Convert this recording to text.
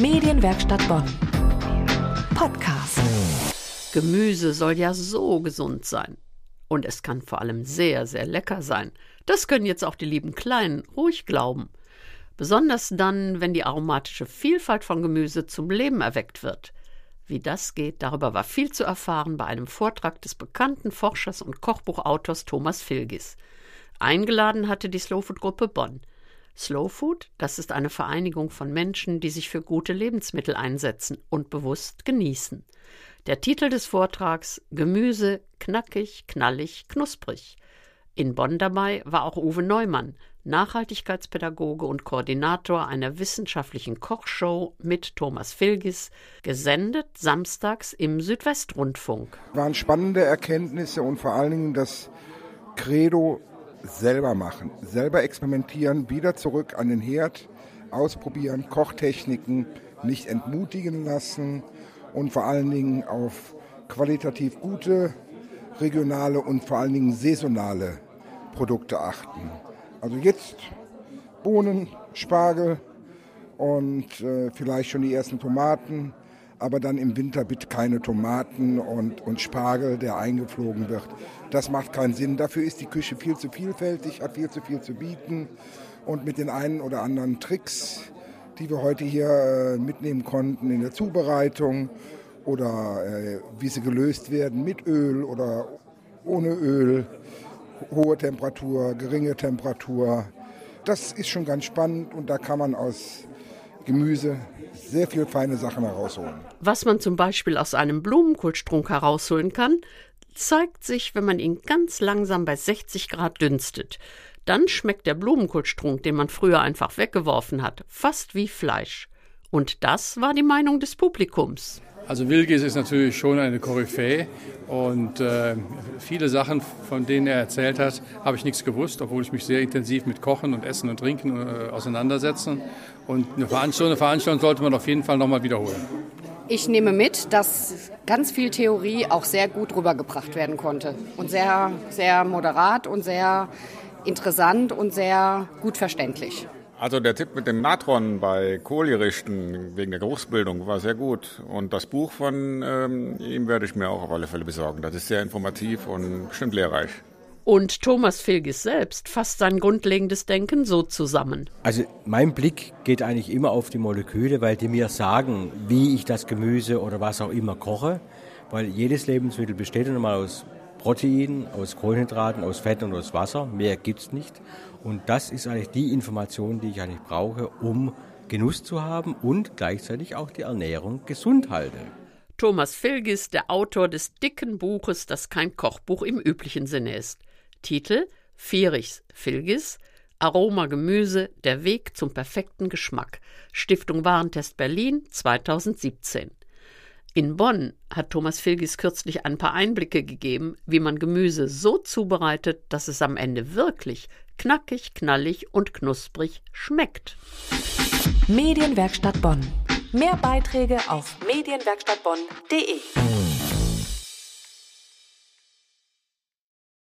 Medienwerkstatt Bonn. Podcast. Gemüse soll ja so gesund sein. Und es kann vor allem sehr, sehr lecker sein. Das können jetzt auch die lieben Kleinen ruhig glauben. Besonders dann, wenn die aromatische Vielfalt von Gemüse zum Leben erweckt wird. Wie das geht, darüber war viel zu erfahren bei einem Vortrag des bekannten Forschers und Kochbuchautors Thomas Filgis. Eingeladen hatte die Slowfood-Gruppe Bonn. Slow Food, das ist eine Vereinigung von Menschen, die sich für gute Lebensmittel einsetzen und bewusst genießen. Der Titel des Vortrags Gemüse knackig, knallig, knusprig. In Bonn dabei war auch Uwe Neumann, Nachhaltigkeitspädagoge und Koordinator einer wissenschaftlichen Kochshow mit Thomas Filgis, gesendet samstags im Südwestrundfunk. Waren spannende Erkenntnisse und vor allen Dingen das Credo selber machen, selber experimentieren, wieder zurück an den Herd, ausprobieren, Kochtechniken nicht entmutigen lassen und vor allen Dingen auf qualitativ gute, regionale und vor allen Dingen saisonale Produkte achten. Also jetzt Bohnen, Spargel und äh, vielleicht schon die ersten Tomaten, aber dann im Winter bitte keine Tomaten und, und Spargel, der eingeflogen wird. Das macht keinen Sinn. Dafür ist die Küche viel zu vielfältig, hat viel zu viel zu bieten. Und mit den einen oder anderen Tricks, die wir heute hier äh, mitnehmen konnten in der Zubereitung oder äh, wie sie gelöst werden mit Öl oder ohne Öl, hohe Temperatur, geringe Temperatur. Das ist schon ganz spannend und da kann man aus Gemüse sehr viele feine Sachen herausholen. Was man zum Beispiel aus einem Blumenkohlstrunk herausholen kann, zeigt sich, wenn man ihn ganz langsam bei 60 Grad dünstet. Dann schmeckt der Blumenkohlstrunk, den man früher einfach weggeworfen hat, fast wie Fleisch. Und das war die Meinung des Publikums. Also Wilgis ist natürlich schon eine Koryphäe und äh, viele Sachen, von denen er erzählt hat, habe ich nichts gewusst, obwohl ich mich sehr intensiv mit Kochen und Essen und Trinken äh, auseinandersetze. Und eine Veranstaltung, eine Veranstaltung sollte man auf jeden Fall nochmal wiederholen. Ich nehme mit, dass ganz viel Theorie auch sehr gut rübergebracht werden konnte und sehr, sehr moderat und sehr interessant und sehr gut verständlich. Also der Tipp mit dem Natron bei Kohlgerichten wegen der Geruchsbildung war sehr gut. Und das Buch von ähm, ihm werde ich mir auch auf alle Fälle besorgen. Das ist sehr informativ und bestimmt lehrreich. Und Thomas Filgis selbst fasst sein grundlegendes Denken so zusammen. Also mein Blick geht eigentlich immer auf die Moleküle, weil die mir sagen, wie ich das Gemüse oder was auch immer koche. Weil jedes Lebensmittel besteht nun mal aus Proteinen, aus Kohlenhydraten, aus Fett und aus Wasser. Mehr gibt es nicht. Und das ist eigentlich die Information, die ich eigentlich brauche, um Genuss zu haben und gleichzeitig auch die Ernährung gesund halte. Thomas Filgis, der Autor des dicken Buches, das kein Kochbuch im üblichen Sinne ist. Titel Fierichs Filgis Aroma Gemüse, der Weg zum perfekten Geschmack. Stiftung Warentest Berlin 2017. In Bonn hat Thomas Filgis kürzlich ein paar Einblicke gegeben, wie man Gemüse so zubereitet, dass es am Ende wirklich knackig, knallig und knusprig schmeckt. Medienwerkstatt Bonn. Mehr Beiträge auf medienwerkstattbonn.de.